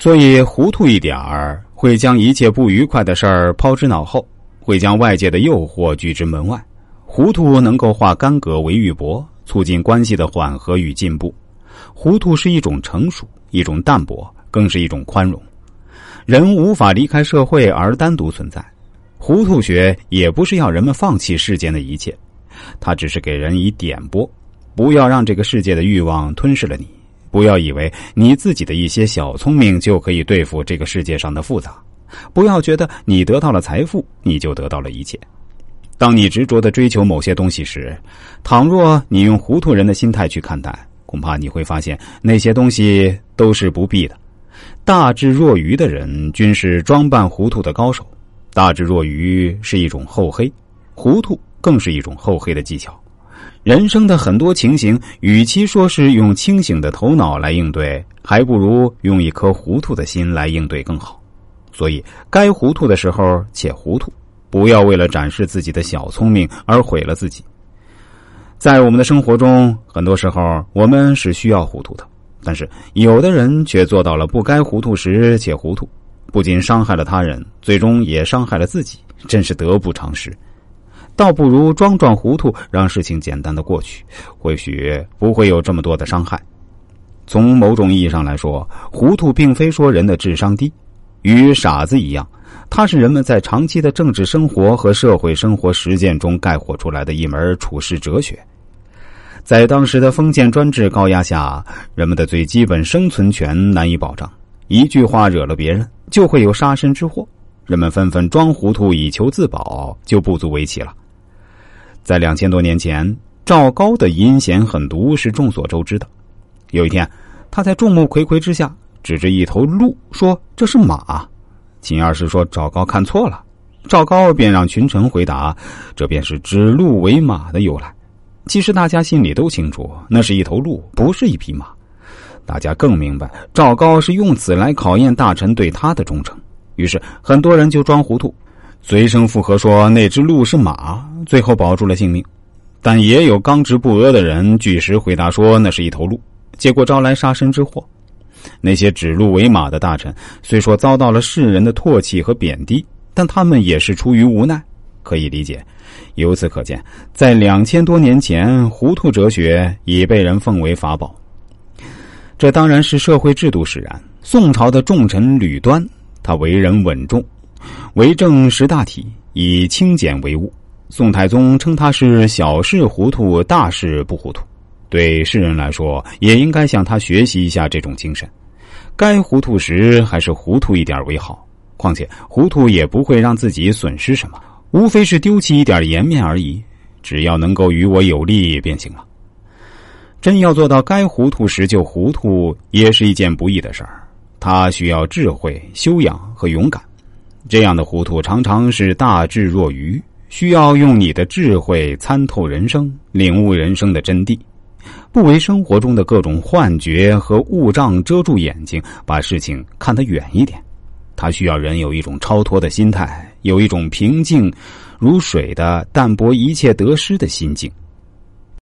所以糊涂一点儿，会将一切不愉快的事儿抛之脑后，会将外界的诱惑拒之门外。糊涂能够化干戈为玉帛，促进关系的缓和与进步。糊涂是一种成熟，一种淡泊，更是一种宽容。人无法离开社会而单独存在，糊涂学也不是要人们放弃世间的一切，它只是给人以点拨。不要让这个世界的欲望吞噬了你，不要以为你自己的一些小聪明就可以对付这个世界上的复杂，不要觉得你得到了财富，你就得到了一切。当你执着的追求某些东西时，倘若你用糊涂人的心态去看待，恐怕你会发现那些东西都是不必的。大智若愚的人均是装扮糊涂的高手。大智若愚是一种厚黑，糊涂更是一种厚黑的技巧。人生的很多情形，与其说是用清醒的头脑来应对，还不如用一颗糊涂的心来应对更好。所以，该糊涂的时候且糊涂，不要为了展示自己的小聪明而毁了自己。在我们的生活中，很多时候我们是需要糊涂的。但是有的人却做到了不该糊涂时且糊涂，不仅伤害了他人，最终也伤害了自己，真是得不偿失。倒不如装装糊涂，让事情简单的过去，或许不会有这么多的伤害。从某种意义上来说，糊涂并非说人的智商低，与傻子一样，它是人们在长期的政治生活和社会生活实践中概括出来的一门处世哲学。在当时的封建专制高压下，人们的最基本生存权难以保障。一句话惹了别人，就会有杀身之祸。人们纷纷装糊涂以求自保，就不足为奇了。在两千多年前，赵高的阴险狠毒是众所周知的。有一天，他在众目睽睽之下指着一头鹿说：“这是马。”秦二世说：“赵高看错了。”赵高便让群臣回答：“这便是指鹿为马的由来。”其实大家心里都清楚，那是一头鹿，不是一匹马。大家更明白，赵高是用此来考验大臣对他的忠诚。于是很多人就装糊涂，随声附和说那只鹿是马，最后保住了性命。但也有刚直不阿的人据实回答说那是一头鹿，结果招来杀身之祸。那些指鹿为马的大臣虽说遭到了世人的唾弃和贬低，但他们也是出于无奈。可以理解，由此可见，在两千多年前，糊涂哲学已被人奉为法宝。这当然是社会制度使然。宋朝的重臣吕端，他为人稳重，为政识大体，以清简为务。宋太宗称他是小事糊涂，大事不糊涂。对世人来说，也应该向他学习一下这种精神。该糊涂时，还是糊涂一点为好。况且，糊涂也不会让自己损失什么。无非是丢弃一点颜面而已，只要能够与我有利便行了。真要做到该糊涂时就糊涂，也是一件不易的事儿。他需要智慧、修养和勇敢。这样的糊涂常常是大智若愚，需要用你的智慧参透人生，领悟人生的真谛，不为生活中的各种幻觉和物障遮住眼睛，把事情看得远一点。他需要人有一种超脱的心态。有一种平静如水的淡泊一切得失的心境。